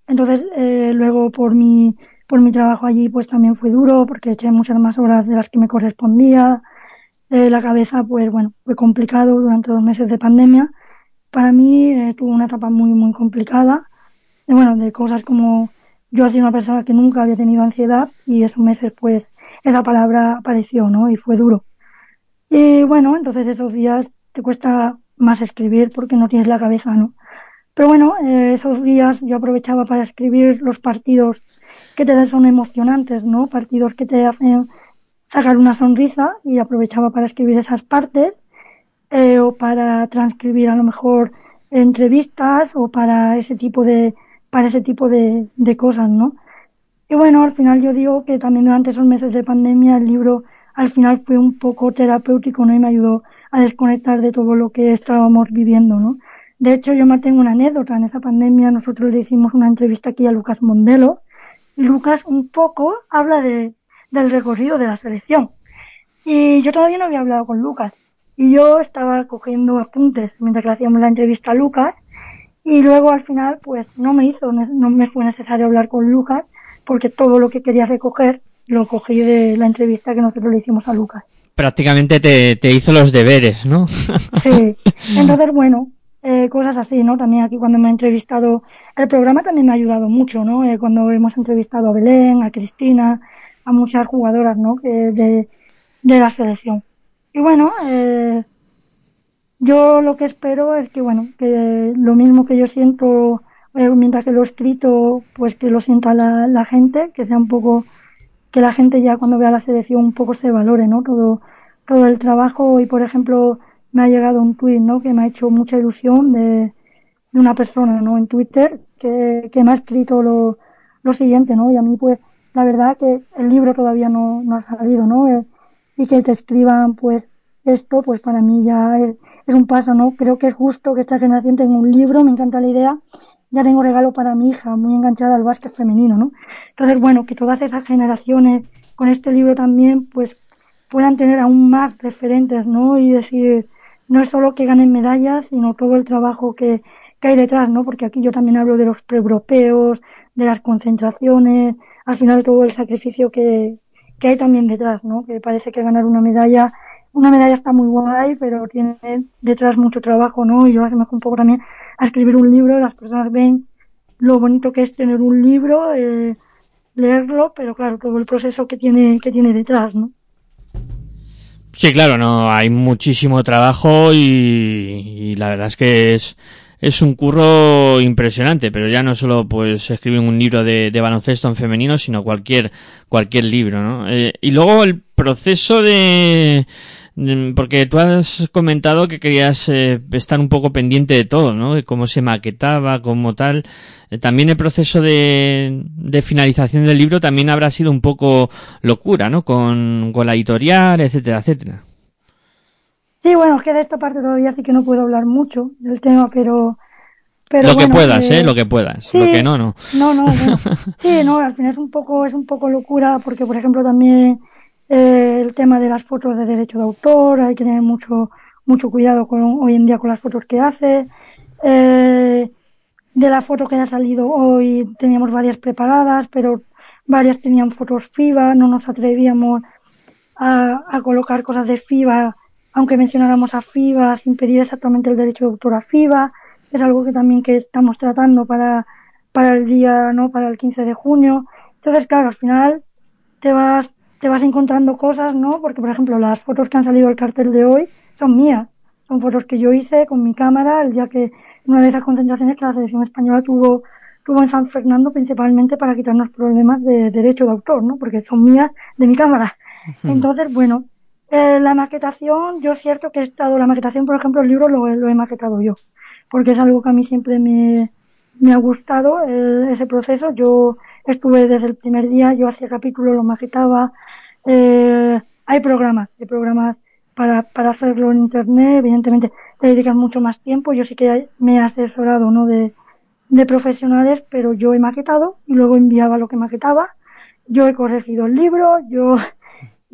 Entonces, eh, luego por mi, por mi trabajo allí, pues también fue duro porque eché muchas más horas de las que me correspondía. Eh, la cabeza, pues bueno, fue complicado durante dos meses de pandemia para mí eh, tuvo una etapa muy, muy complicada. De, bueno, de cosas como yo he sido una persona que nunca había tenido ansiedad y esos meses pues esa palabra apareció, ¿no? Y fue duro. Y bueno, entonces esos días te cuesta más escribir porque no tienes la cabeza, ¿no? Pero bueno, eh, esos días yo aprovechaba para escribir los partidos que te son emocionantes, ¿no? Partidos que te hacen sacar una sonrisa y aprovechaba para escribir esas partes eh, o para transcribir a lo mejor entrevistas o para ese tipo de para ese tipo de, de cosas, ¿no? Y bueno, al final yo digo que también durante esos meses de pandemia el libro al final fue un poco terapéutico, ¿no? Y me ayudó a desconectar de todo lo que estábamos viviendo, ¿no? De hecho, yo me tengo una anécdota. En esa pandemia nosotros le hicimos una entrevista aquí a Lucas Mondelo y Lucas un poco habla de, del recorrido de la selección. Y yo todavía no había hablado con Lucas. Y yo estaba cogiendo apuntes mientras le hacíamos la entrevista a Lucas y luego al final pues no me hizo, no me fue necesario hablar con Lucas porque todo lo que quería recoger lo cogí de la entrevista que nosotros le hicimos a Lucas. Prácticamente te, te hizo los deberes, ¿no? sí, entonces bueno, eh, cosas así, ¿no? También aquí cuando me he entrevistado, el programa también me ha ayudado mucho, ¿no? Eh, cuando hemos entrevistado a Belén, a Cristina, a muchas jugadoras, ¿no? Que de, de la selección. Y bueno, eh, yo lo que espero es que, bueno, que lo mismo que yo siento eh, mientras que lo he escrito, pues que lo sienta la, la, gente, que sea un poco, que la gente ya cuando vea la selección un poco se valore, ¿no? Todo, todo el trabajo y, por ejemplo, me ha llegado un tuit, ¿no? Que me ha hecho mucha ilusión de, de una persona, ¿no? En Twitter, que, que me ha escrito lo, lo siguiente, ¿no? Y a mí, pues, la verdad que el libro todavía no, no ha salido, ¿no? Eh, y que te escriban pues esto, pues para mí ya es, es, un paso, ¿no? Creo que es justo que esta generación tenga un libro, me encanta la idea, ya tengo regalo para mi hija, muy enganchada al básquet femenino, ¿no? Entonces, bueno, que todas esas generaciones con este libro también, pues puedan tener aún más referentes, ¿no? Y decir, no es solo que ganen medallas, sino todo el trabajo que, que hay detrás, ¿no? Porque aquí yo también hablo de los pre-europeos, de las concentraciones, al final todo el sacrificio que, que hay también detrás, ¿no? Que parece que ganar una medalla, una medalla está muy guay, pero tiene detrás mucho trabajo, ¿no? Y yo me un poco también a escribir un libro, las personas ven lo bonito que es tener un libro, eh, leerlo, pero claro, todo el proceso que tiene, que tiene detrás, ¿no? Sí, claro, no, hay muchísimo trabajo y la verdad es que es, es un curro impresionante, pero ya no solo pues escribir un libro de, baloncesto en femenino, sino cualquier, cualquier libro, ¿no? Eh, y luego el proceso de, porque tú has comentado que querías eh, estar un poco pendiente de todo, ¿no? De cómo se maquetaba, como tal. Eh, también el proceso de, de, finalización del libro también habrá sido un poco locura, ¿no? Con, con la editorial, etcétera, etcétera. Sí, bueno, es que de esta parte todavía sí que no puedo hablar mucho del tema, pero... pero lo que puedas, ¿eh? Lo que puedas. lo que no, no. No, no, Sí, no, al final es un poco, es un poco locura porque, por ejemplo, también eh, el tema de las fotos de derecho de autor, hay que tener mucho, mucho cuidado con, hoy en día con las fotos que hace. Eh, de la foto que ha salido hoy teníamos varias preparadas, pero varias tenían fotos FIBA, no nos atrevíamos a, a colocar cosas de FIBA aunque mencionáramos a FIBA sin pedir exactamente el derecho de autor a FIBA, es algo que también que estamos tratando para, para el día, ¿no? Para el 15 de junio. Entonces, claro, al final te vas, te vas encontrando cosas, ¿no? Porque, por ejemplo, las fotos que han salido del cartel de hoy son mías. Son fotos que yo hice con mi cámara el día que una de esas concentraciones que la selección española tuvo, tuvo en San Fernando principalmente para quitarnos problemas de derecho de autor, ¿no? Porque son mías de mi cámara. Entonces, bueno, eh, la maquetación, yo es cierto que he estado, la maquetación, por ejemplo, el libro lo, lo he maquetado yo, porque es algo que a mí siempre me, ha gustado eh, ese proceso. Yo estuve desde el primer día, yo hacía capítulos, lo maquetaba. Eh, hay programas, hay programas para, para hacerlo en internet, evidentemente te dedicas mucho más tiempo. Yo sí que me he asesorado, ¿no? De profesionales, pero yo he maquetado y luego enviaba lo que maquetaba. Yo he corregido el libro, yo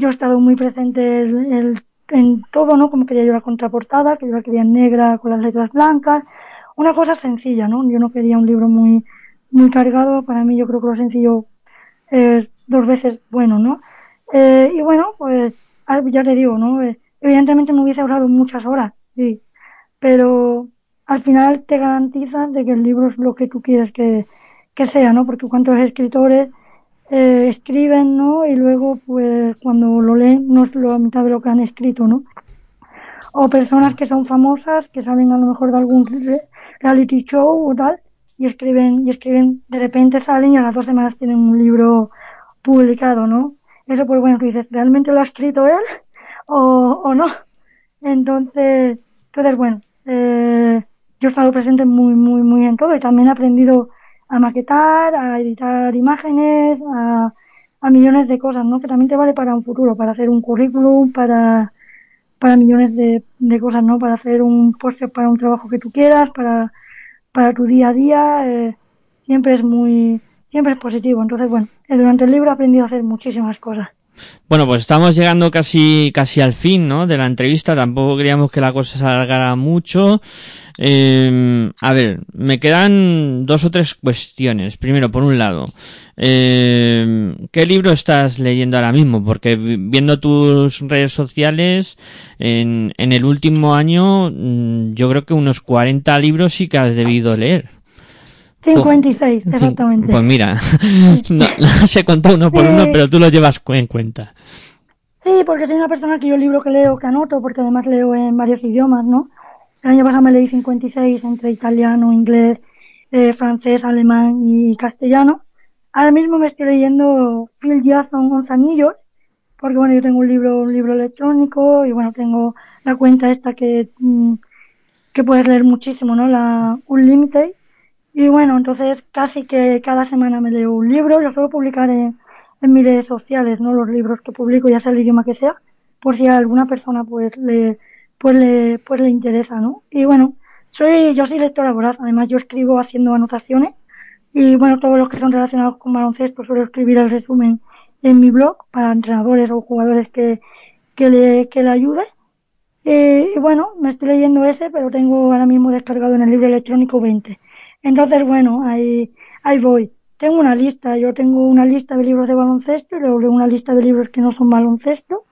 yo he estado muy presente en, todo, ¿no? Como quería yo la contraportada, que yo la quería en negra con las letras blancas. Una cosa sencilla, ¿no? Yo no quería un libro muy, muy cargado. Para mí yo creo que lo sencillo es dos veces bueno, ¿no? Eh, y bueno, pues ya le digo, ¿no? Eh, evidentemente me hubiese ahorrado muchas horas, sí. Pero al final te garantizas de que el libro es lo que tú quieres que, que sea, ¿no? Porque cuántos escritores eh, escriben, ¿no? Y luego, pues, cuando lo leen, no es la mitad de lo que han escrito, ¿no? O personas que son famosas, que salen a lo mejor de algún reality show o tal, y escriben, y escriben, de repente salen y a las dos semanas tienen un libro publicado, ¿no? Eso, pues bueno, tú dices, ¿realmente lo ha escrito él o, o no? Entonces, entonces bueno, eh, yo he estado presente muy, muy, muy en todo y también he aprendido a maquetar, a editar imágenes, a, a millones de cosas, ¿no? Que también te vale para un futuro, para hacer un currículum, para, para millones de, de cosas, ¿no? Para hacer un póster para un trabajo que tú quieras, para, para tu día a día, eh, siempre es muy, siempre es positivo. Entonces, bueno, durante el libro he aprendido a hacer muchísimas cosas. Bueno, pues estamos llegando casi, casi al fin, ¿no? De la entrevista. Tampoco queríamos que la cosa se alargara mucho. Eh, a ver, me quedan dos o tres cuestiones. Primero, por un lado, eh, ¿qué libro estás leyendo ahora mismo? Porque viendo tus redes sociales, en, en el último año, mm, yo creo que unos 40 libros sí que has debido leer. 56, exactamente. Pues mira, no, se contó uno por uno, pero tú lo llevas en cuenta. Sí, porque soy una persona que yo libro que leo, que anoto, porque además leo en varios idiomas, ¿no? El año pasado me leí 56 entre italiano, inglés, eh, francés, alemán y castellano. Ahora mismo me estoy leyendo Phil Jackson, Once Anillos, porque bueno, yo tengo un libro, un libro electrónico y bueno, tengo la cuenta esta que, mm, que puedes leer muchísimo, ¿no? La Unlimited y bueno, entonces casi que cada semana me leo un libro. Yo suelo publicar en, mis redes sociales, ¿no? Los libros que publico, ya sea el idioma que sea, por si a alguna persona pues le, pues le, pues le interesa, ¿no? Y bueno, soy, yo soy lectora voraz. Además yo escribo haciendo anotaciones. Y bueno, todos los que son relacionados con baloncesto suelo escribir el resumen en mi blog para entrenadores o jugadores que, que le, que le ayude. Y, y bueno, me estoy leyendo ese, pero tengo ahora mismo descargado en el libro electrónico 20. Entonces, bueno, ahí, ahí voy. Tengo una lista, yo tengo una lista de libros de baloncesto y luego una lista de libros que no son baloncesto.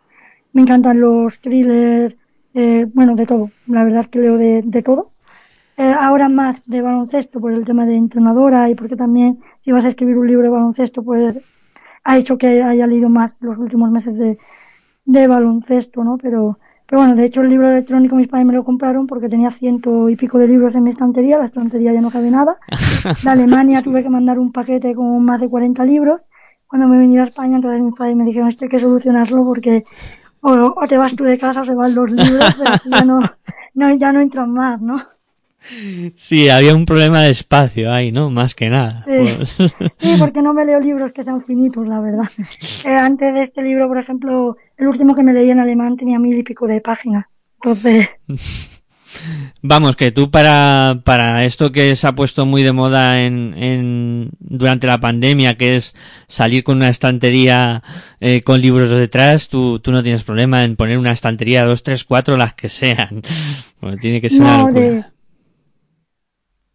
Me encantan los thrillers, eh, bueno, de todo. La verdad es que leo de, de todo. Eh, ahora más de baloncesto por el tema de entrenadora y porque también si vas a escribir un libro de baloncesto, pues ha hecho que haya leído más los últimos meses de, de baloncesto, ¿no? Pero, pero bueno, de hecho el libro electrónico mis padres me lo compraron porque tenía ciento y pico de libros en mi estantería, la estantería ya no cabe nada. De Alemania tuve que mandar un paquete con más de 40 libros. Cuando me venía a España, entonces mis padres me dijeron esto hay que solucionarlo porque o, te vas tú de casa o se van los libros, pero ya no, no, ya no entran más, ¿no? Sí, había un problema de espacio ahí, ¿no? Más que nada. Sí, pues. sí porque no me leo libros que sean finitos, la verdad. Eh, antes de este libro, por ejemplo, el último que me leí en alemán tenía mil y pico de páginas. Entonces... Vamos, que tú para, para esto que se ha puesto muy de moda en, en durante la pandemia, que es salir con una estantería eh, con libros detrás, tú, tú no tienes problema en poner una estantería, dos, tres, cuatro, las que sean. Bueno, tiene que ser una locura.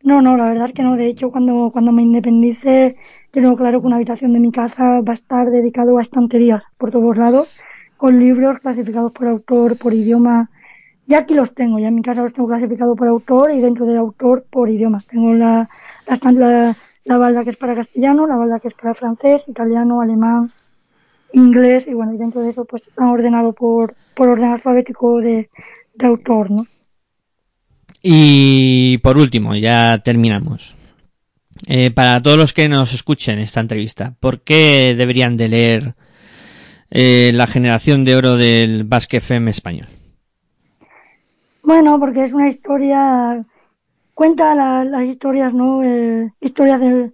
No, no, la verdad es que no. De hecho, cuando, cuando me independice, tengo claro que una habitación de mi casa va a estar dedicado a estanterías por todos lados, con libros clasificados por autor, por idioma, ya aquí los tengo, ya en mi casa los tengo clasificados por autor y dentro del autor por idiomas. Tengo la, la, la, balda que es para castellano, la balda que es para francés, italiano, alemán, inglés y bueno, y dentro de eso pues están ordenados por, por orden alfabético de, de autor, ¿no? Y por último, ya terminamos. Eh, para todos los que nos escuchen esta entrevista, ¿por qué deberían de leer eh, la generación de oro del Basque FM español? Bueno, porque es una historia, cuenta las historias, ¿no? Eh, historias de,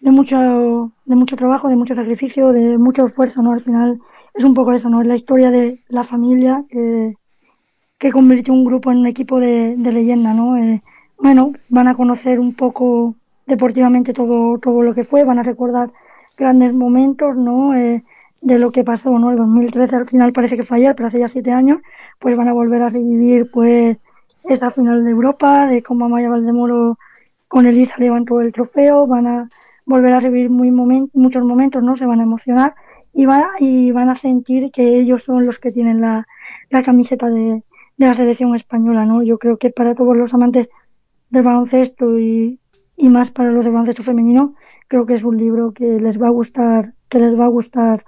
de, mucho, de mucho trabajo, de mucho sacrificio, de mucho esfuerzo, ¿no? Al final es un poco eso, ¿no? Es la historia de la familia que, que convirtió un grupo en un equipo de, de leyenda, ¿no? Eh, bueno, van a conocer un poco deportivamente todo, todo lo que fue, van a recordar grandes momentos, ¿no? Eh, de lo que pasó, ¿no? El 2013 al final parece que fue ayer, pero hace ya siete años, pues van a volver a revivir pues esa final de Europa, de cómo Amaya Valdemoro con Elisa levantó el trofeo, van a volver a revivir muy muchos momentos, ¿no? Se van a emocionar y van, y van a sentir que ellos son los que tienen la, la camiseta de, de la selección española, ¿no? Yo creo que para todos los amantes del baloncesto y, más para los de baloncesto femenino, creo que es un libro que les va a gustar, que les va a gustar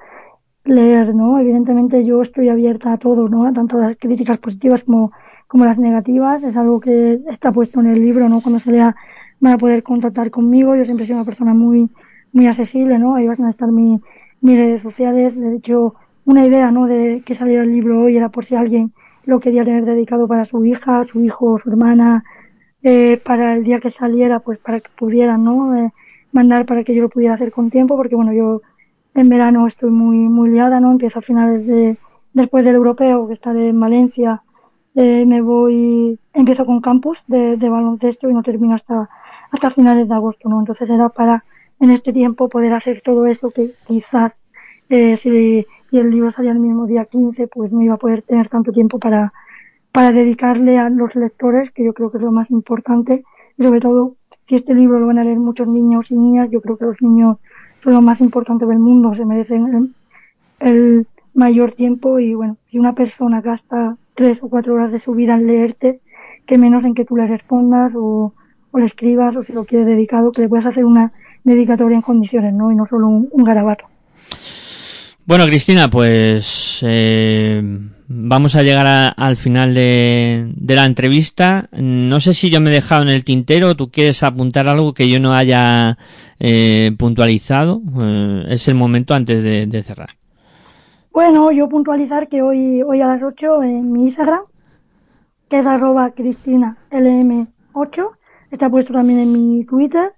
leer, ¿no? Evidentemente yo estoy abierta a todo, ¿no? A tanto las críticas positivas como, como las negativas. Es algo que está puesto en el libro, ¿no? Cuando se lea van a poder contactar conmigo. Yo siempre soy una persona muy, muy accesible, ¿no? Ahí van a estar mi, mis redes sociales. De hecho, una idea, ¿no? De que saliera el libro hoy era por si alguien lo quería tener dedicado para su hija, su hijo, su hermana, eh, para el día que saliera, pues para que pudieran, ¿no? Eh, mandar para que yo lo pudiera hacer con tiempo, porque bueno, yo en verano estoy muy, muy liada, ¿no? Empiezo a finales de, después del europeo, que estaré en Valencia, eh, me voy, empiezo con campus de, baloncesto y no termino hasta, hasta finales de agosto, ¿no? Entonces era para, en este tiempo, poder hacer todo eso que quizás, eh, si, si el libro salía el mismo día 15, pues no iba a poder tener tanto tiempo para, para dedicarle a los lectores, que yo creo que es lo más importante, y sobre todo, si este libro lo van a leer muchos niños y niñas, yo creo que los niños son lo más importante del mundo, se merecen el, mayor tiempo y bueno, si una persona gasta tres o cuatro horas de su vida en leerte, que menos en que tú le respondas o, le escribas o si lo quieres dedicado, que le puedas hacer una dedicatoria en condiciones, ¿no? Y no solo un garabato. Bueno, Cristina, pues eh, vamos a llegar a, al final de, la entrevista. No sé si yo me he dejado en el tintero. ¿Tú quieres apuntar algo que yo no haya eh, puntualizado? Eh, es el momento antes de, cerrar. Bueno, yo puntualizar que hoy, hoy a las 8 en mi Instagram, que es arroba cristina lm8, está puesto también en mi Twitter.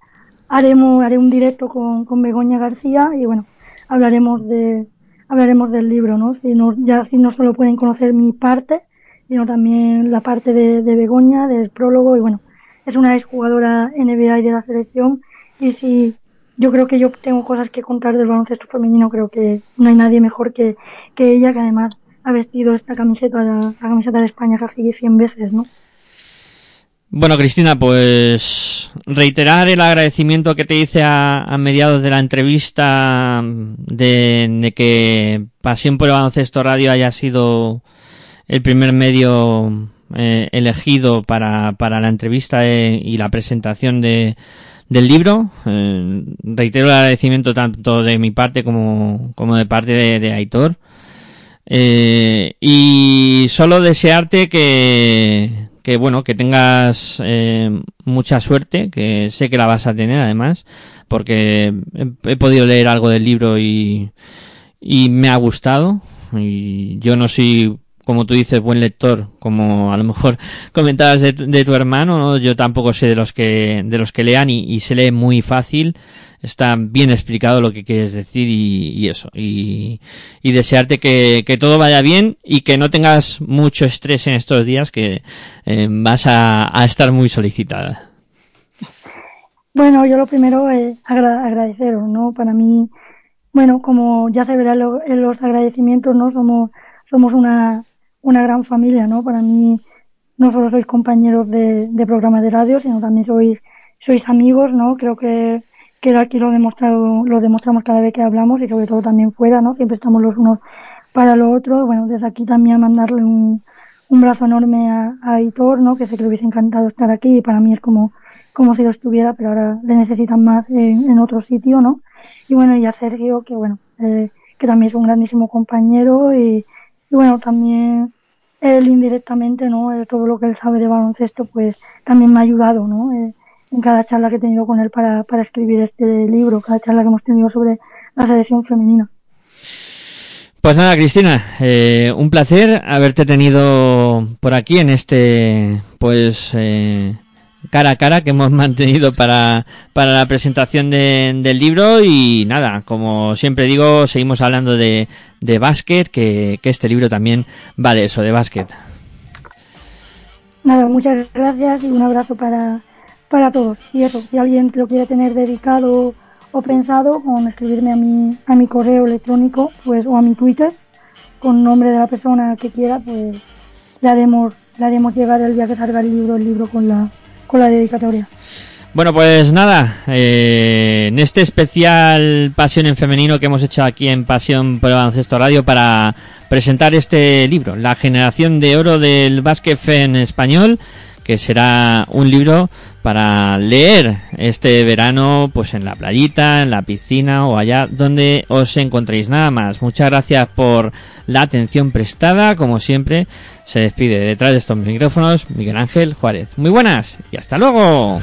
Haremos, haré un directo con, con Begoña García y bueno, hablaremos de, hablaremos del libro, ¿no? Si no, ya si no solo pueden conocer mi parte, sino también la parte de, de Begoña, del prólogo, y bueno, es una exjugadora NBA y de la selección, y si yo creo que yo tengo cosas que contar del baloncesto femenino, creo que no hay nadie mejor que, que ella, que además ha vestido esta camiseta, la, camiseta de España casi 100 veces, ¿no? Bueno, Cristina, pues reiterar el agradecimiento que te hice a, a mediados de la entrevista de, de, que Pasión por el Baloncesto Radio haya sido el primer medio eh, elegido para, para la entrevista eh, y la presentación de, del libro. Eh, reitero el agradecimiento tanto de mi parte como, como de parte de, de Aitor. Eh, y solo desearte que, que bueno, que tengas eh, mucha suerte, que sé que la vas a tener además, porque he, he podido leer algo del libro y, y me ha gustado. y yo no soy como tú dices, buen lector, como a lo mejor comentabas de, de tu hermano, ¿no? yo tampoco sé de los que, de los que lean y, se lee muy fácil, está bien explicado lo que quieres decir y, eso, y, desearte que, todo vaya bien y que no tengas mucho estrés en estos días que eh, vas a, a, estar muy solicitada. Bueno, yo lo primero es agra agradeceros, ¿no? Para mí, bueno, como ya se verá lo, en los agradecimientos, ¿no? Somos, somos una, una gran familia, ¿no? Para mí no solo sois compañeros de, de programa de radio, sino también sois, sois amigos, ¿no? Creo que, que aquí lo demostrado, lo demostramos cada vez que hablamos y sobre todo también fuera, ¿no? Siempre estamos los unos para los otros. Bueno, desde aquí también mandarle un, un brazo enorme a, a Aitor, ¿no? Que sé que le hubiese encantado estar aquí y para mí es como, como si lo estuviera, pero ahora le necesitan más en, en otro sitio, ¿no? Y bueno, y a Sergio, que bueno, eh, que también es un grandísimo compañero y, y bueno, también él indirectamente, ¿no? Eh, todo lo que él sabe de baloncesto, pues también me ha ayudado, ¿no? Eh, en cada charla que he tenido con él para, para escribir este libro, cada charla que hemos tenido sobre la selección femenina. Pues nada, Cristina, eh, un placer haberte tenido por aquí en este, pues, eh, cara a cara que hemos mantenido para, para la presentación de, del libro y nada, como siempre digo, seguimos hablando de, de básquet, que, que este libro también vale eso, de básquet. Nada, muchas gracias y un abrazo para, para todos. Y eso, si alguien lo quiere tener dedicado o pensado, con escribirme a mi, a mi correo electrónico, pues, o a mi Twitter, con nombre de la persona que quiera, pues le haremos, le haremos llegar el día que salga el libro, el libro con la, con la dedicatoria. Bueno, pues nada, eh, en este especial Pasión en Femenino que hemos hecho aquí en Pasión por el Radio para presentar este libro, La generación de oro del básquet en español, que será un libro para leer este verano pues en la playita, en la piscina o allá donde os encontréis nada más. Muchas gracias por la atención prestada, como siempre. Se despide detrás de estos micrófonos Miguel Ángel Juárez. Muy buenas y hasta luego.